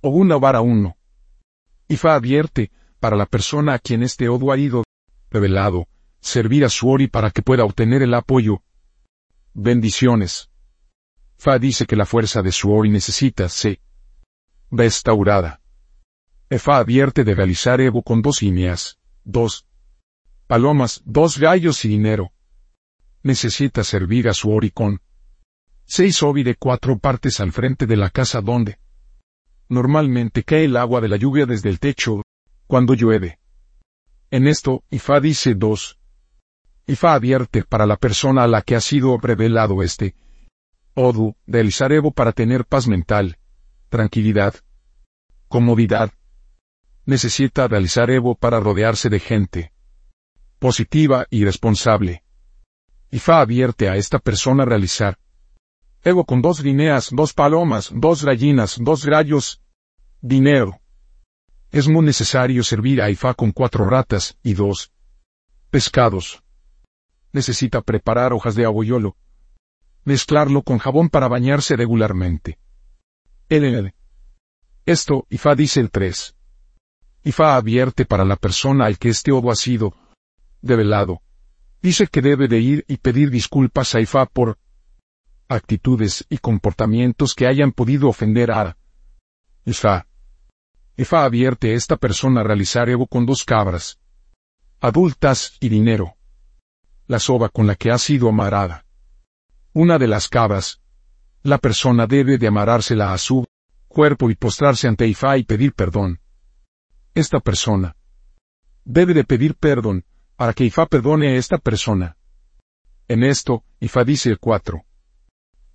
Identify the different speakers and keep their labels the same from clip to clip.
Speaker 1: o una vara uno. Ifa advierte, para la persona a quien este odo ha ido revelado, servir a su ori para que pueda obtener el apoyo. Bendiciones. Fa dice que la fuerza de su ori necesita ser restaurada. Efa advierte de realizar Evo con dos líneas, dos palomas, dos gallos y dinero. Necesita servir a su ori con seis ovi de cuatro partes al frente de la casa donde normalmente cae el agua de la lluvia desde el techo, cuando llueve. En esto, Ifa dice dos. Ifa advierte para la persona a la que ha sido revelado este Odu, del Evo para tener paz mental, tranquilidad, comodidad. Necesita realizar Evo para rodearse de gente positiva y responsable. Ifa advierte a esta persona realizar Evo con dos lineas, dos palomas, dos gallinas, dos gallos. Dinero. Es muy necesario servir a Ifa con cuatro ratas y dos pescados. Necesita preparar hojas de aboyolo. Mezclarlo con jabón para bañarse regularmente. LL. Esto, Ifa dice el 3. Ifa advierte para la persona al que este obo ha sido develado. Dice que debe de ir y pedir disculpas a Ifa por actitudes y comportamientos que hayan podido ofender a Ifa. Ifa advierte a esta persona a realizar Evo con dos cabras, adultas y dinero. La soba con la que ha sido amarada. Una de las cabras. La persona debe de amarársela a su cuerpo y postrarse ante Ifa y pedir perdón. Esta persona debe de pedir perdón para que Ifa perdone a esta persona. En esto, Ifa dice el 4.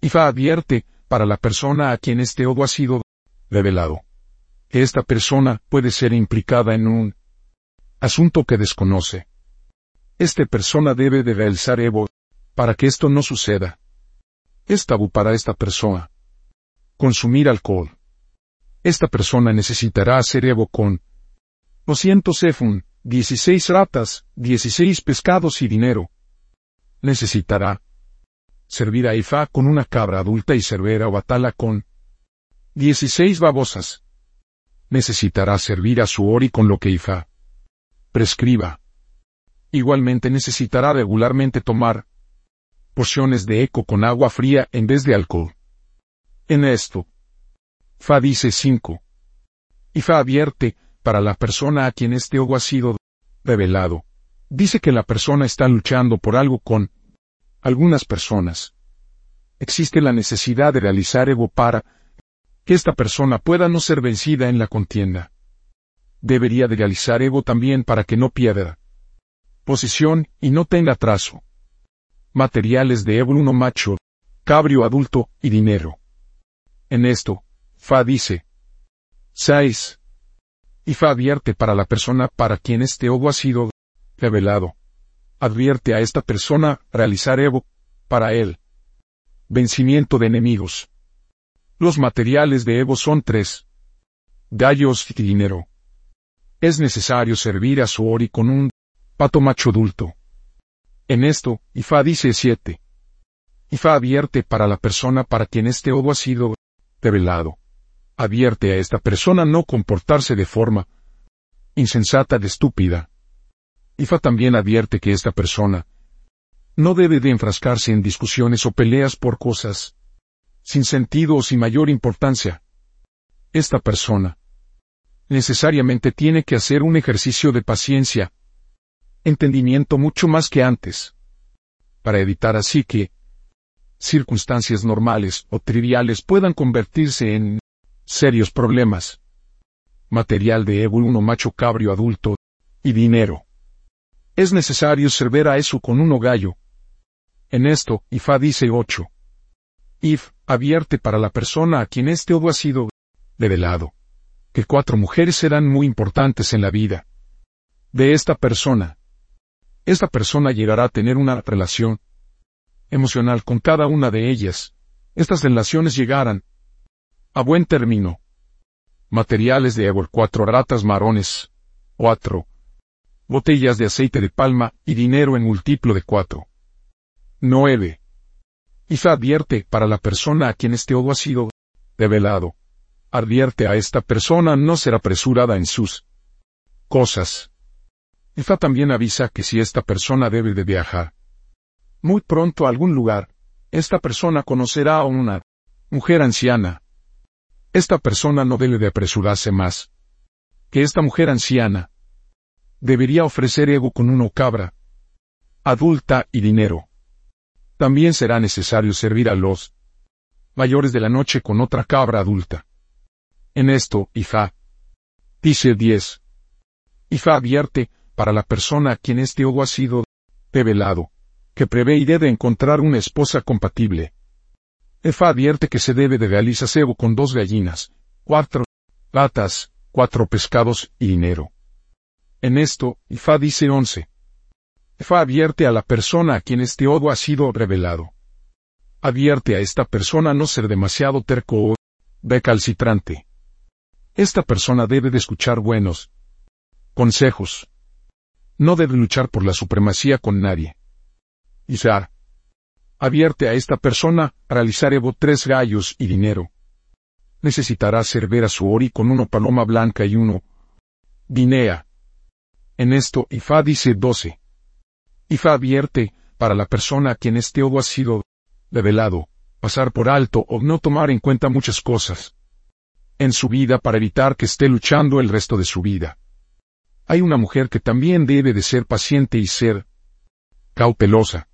Speaker 1: Ifa advierte, para la persona a quien este odo ha sido revelado, esta persona puede ser implicada en un asunto que desconoce. Esta persona debe de realizar Evo, para que esto no suceda. Es tabú para esta persona. Consumir alcohol. Esta persona necesitará hacer Evo con 200 efun, 16 ratas, 16 pescados y dinero. Necesitará servir a Ifa con una cabra adulta y cervera o batala con 16 babosas. Necesitará servir a su ori con lo que Ifa prescriba. Igualmente necesitará regularmente tomar porciones de eco con agua fría en vez de alcohol. En esto, Fa dice 5. Ifa advierte, para la persona a quien este ogo ha sido revelado, dice que la persona está luchando por algo con algunas personas. Existe la necesidad de realizar ego para que esta persona pueda no ser vencida en la contienda. Debería de realizar ego también para que no pierda posición y no tenga atraso. Materiales de ego uno macho, cabrio adulto y dinero. En esto, Fa dice 6. Y Fa advierte para la persona para quien este ego ha sido revelado advierte a esta persona realizar Evo, para él. Vencimiento de enemigos. Los materiales de Evo son tres. Gallos y dinero. Es necesario servir a su Ori con un pato macho adulto. En esto, Ifa dice siete. Ifa advierte para la persona para quien este Odo ha sido revelado. Advierte a esta persona no comportarse de forma insensata de estúpida. Ifa también advierte que esta persona no debe de enfrascarse en discusiones o peleas por cosas sin sentido o sin mayor importancia. Esta persona necesariamente tiene que hacer un ejercicio de paciencia, entendimiento mucho más que antes, para evitar así que circunstancias normales o triviales puedan convertirse en serios problemas. Material de Evo 1 macho cabrio adulto y dinero. Es necesario servir a eso con uno gallo. En esto, Ifa dice 8. If, advierte para la persona a quien este odo ha sido revelado, que cuatro mujeres serán muy importantes en la vida de esta persona. Esta persona llegará a tener una relación emocional con cada una de ellas. Estas relaciones llegarán a buen término. Materiales de Evo cuatro ratas marones. 4 botellas de aceite de palma y dinero en múltiplo de cuatro. 9. Ifa advierte para la persona a quien este odo ha sido revelado. advierte a esta persona no ser apresurada en sus cosas. Ifa también avisa que si esta persona debe de viajar muy pronto a algún lugar, esta persona conocerá a una mujer anciana. Esta persona no debe de apresurarse más. Que esta mujer anciana debería ofrecer ego con una cabra adulta y dinero. También será necesario servir a los mayores de la noche con otra cabra adulta. En esto, Ifa dice 10. Ifa advierte, para la persona a quien este ego ha sido revelado, que prevé y debe encontrar una esposa compatible. Ifa advierte que se debe de realizar ego con dos gallinas, cuatro gatas, cuatro pescados y dinero. En esto, Ifa dice 11. Ifa advierte a la persona a quien este odo ha sido revelado. Advierte a esta persona no ser demasiado terco o recalcitrante. Esta persona debe de escuchar buenos consejos. No debe luchar por la supremacía con nadie. Isar. Advierte a esta persona realizar Evo tres gallos y dinero. Necesitará servir a su ori con uno paloma blanca y uno dinea. En esto Ifa dice 12. Ifa advierte, para la persona a quien este odo ha sido revelado, pasar por alto o no tomar en cuenta muchas cosas en su vida para evitar que esté luchando el resto de su vida. Hay una mujer que también debe de ser paciente y ser cautelosa.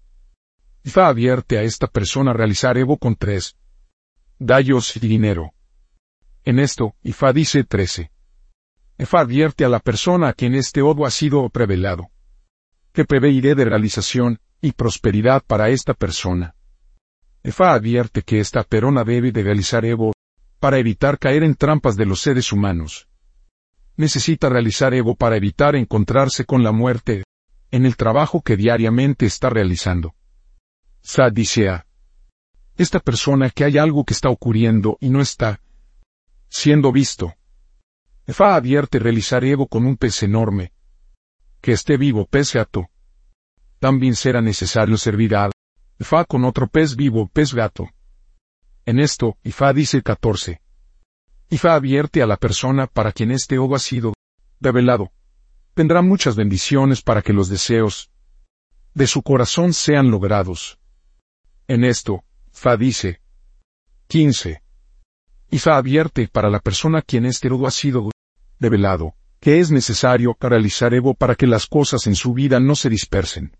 Speaker 1: Ifa advierte a esta persona a realizar Evo con tres dallos y dinero. En esto, Ifa dice 13. Ifa advierte a la persona a quien este odo ha sido revelado que preveiré de realización y prosperidad para esta persona. Efa advierte que esta perona debe de realizar Evo para evitar caer en trampas de los seres humanos. Necesita realizar Evo para evitar encontrarse con la muerte en el trabajo que diariamente está realizando. Sa dice a esta persona que hay algo que está ocurriendo y no está siendo visto. Efa advierte realizar Evo con un pez enorme, que esté vivo pez gato. También será necesario servir a Fa con otro pez vivo pez gato. En esto, Ifa dice 14. Ifa advierte a la persona para quien este odo ha sido revelado. Tendrá muchas bendiciones para que los deseos de su corazón sean logrados. En esto, Fa dice 15. Ifa advierte para la persona quien este odo ha sido revelado que es necesario realizar Evo para que las cosas en su vida no se dispersen.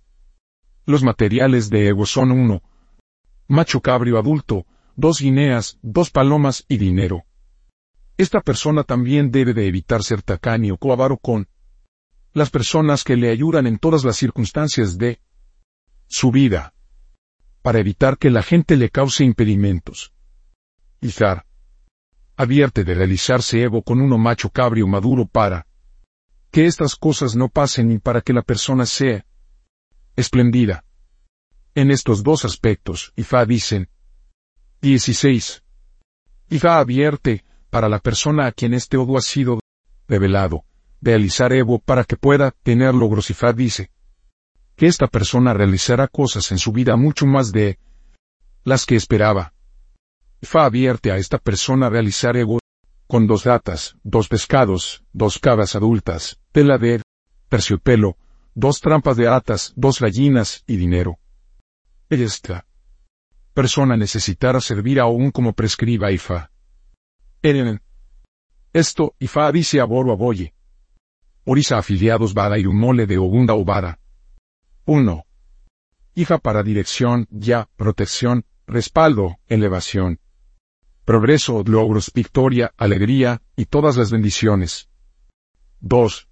Speaker 1: Los materiales de Evo son uno. Macho cabrio adulto, dos guineas, dos palomas y dinero. Esta persona también debe de evitar ser tacaño o avaro con las personas que le ayudan en todas las circunstancias de su vida, para evitar que la gente le cause impedimentos. Izar. Advierte de realizarse Evo con uno macho cabrio maduro para que estas cosas no pasen y para que la persona sea espléndida. En estos dos aspectos, Ifa dicen 16. Ifa advierte, para la persona a quien este odo ha sido revelado, realizar Evo para que pueda tener logros. Ifa dice que esta persona realizará cosas en su vida mucho más de las que esperaba. Ifa advierte a esta persona realizar Evo con dos gatas, dos pescados, dos cabras adultas, tela de terciopelo, dos trampas de atas, dos gallinas y dinero. Esta persona necesitará servir aún como prescriba Ifa. Eren. Esto, Ifa dice a Boro Aboye. Orisa afiliados Bada y mole de Ogunda Obada. 1. Hija para dirección, ya, protección, respaldo, elevación progreso, logros, victoria, alegría, y todas las bendiciones. 2.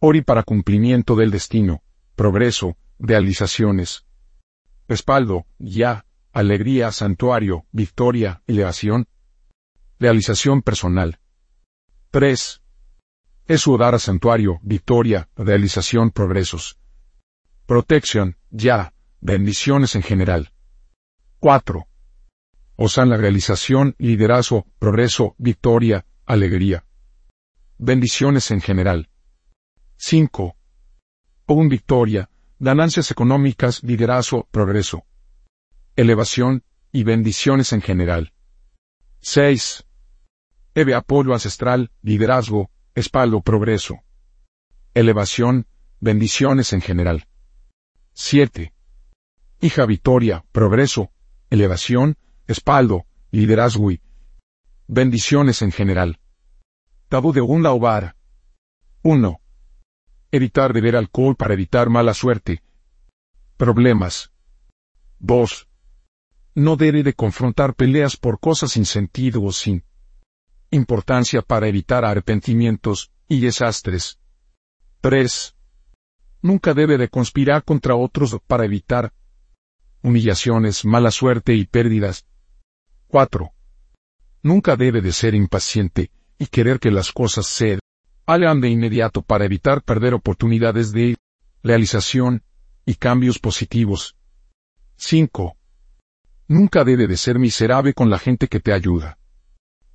Speaker 1: Ori para cumplimiento del destino, progreso, realizaciones. Respaldo, ya, alegría, santuario, victoria, elevación. Realización personal. 3. Es a santuario, victoria, realización, progresos. Protección, ya, bendiciones en general. 4 osan la realización, liderazgo, progreso, victoria, alegría. Bendiciones en general. 5. Un victoria, ganancias económicas, liderazgo, progreso. Elevación, y bendiciones en general. 6. Eve apoyo ancestral, liderazgo, espaldo progreso. Elevación, bendiciones en general. 7. Hija Victoria, progreso, elevación, espaldo, liderazgo y bendiciones en general. Tabú de un Ovar. 1. Evitar beber alcohol para evitar mala suerte. Problemas. 2. No debe de confrontar peleas por cosas sin sentido o sin importancia para evitar arrepentimientos y desastres. 3. Nunca debe de conspirar contra otros para evitar humillaciones, mala suerte y pérdidas. 4. Nunca debe de ser impaciente y querer que las cosas se hagan de inmediato para evitar perder oportunidades de realización y cambios positivos. 5. Nunca debe de ser miserable con la gente que te ayuda.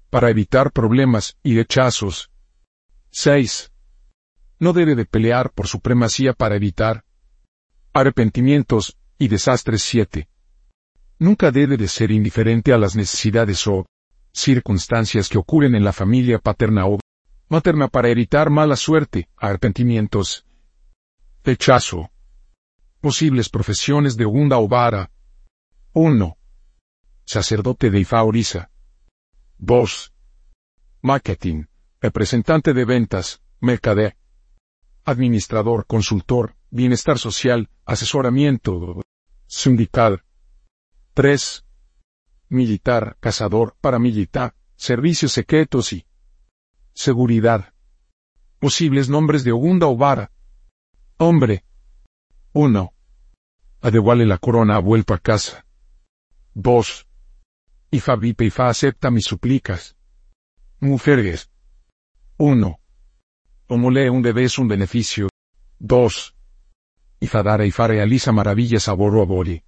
Speaker 1: Para evitar problemas y rechazos. 6. No debe de pelear por supremacía para evitar arrepentimientos y desastres 7. Nunca debe de ser indiferente a las necesidades o circunstancias que ocurren en la familia paterna o materna para evitar mala suerte, arrepentimientos, rechazo. Posibles profesiones de Unda o Vara. 1. Sacerdote de Ifa Orisa. 2. Marketing, representante de ventas, mercader. Administrador, consultor, bienestar social, asesoramiento, sindical. 3. Militar, cazador, paramilitar, servicios secretos y seguridad. Posibles nombres de Ogunda o Vara. Hombre. 1. Adewale la corona ha vuelto a casa. 2. Ifa vipe Ifa acepta mis suplicas. Mujeres. 1. Omole un bebé es un beneficio. 2. Ifadara Ifa realiza maravillas a Boro Abori.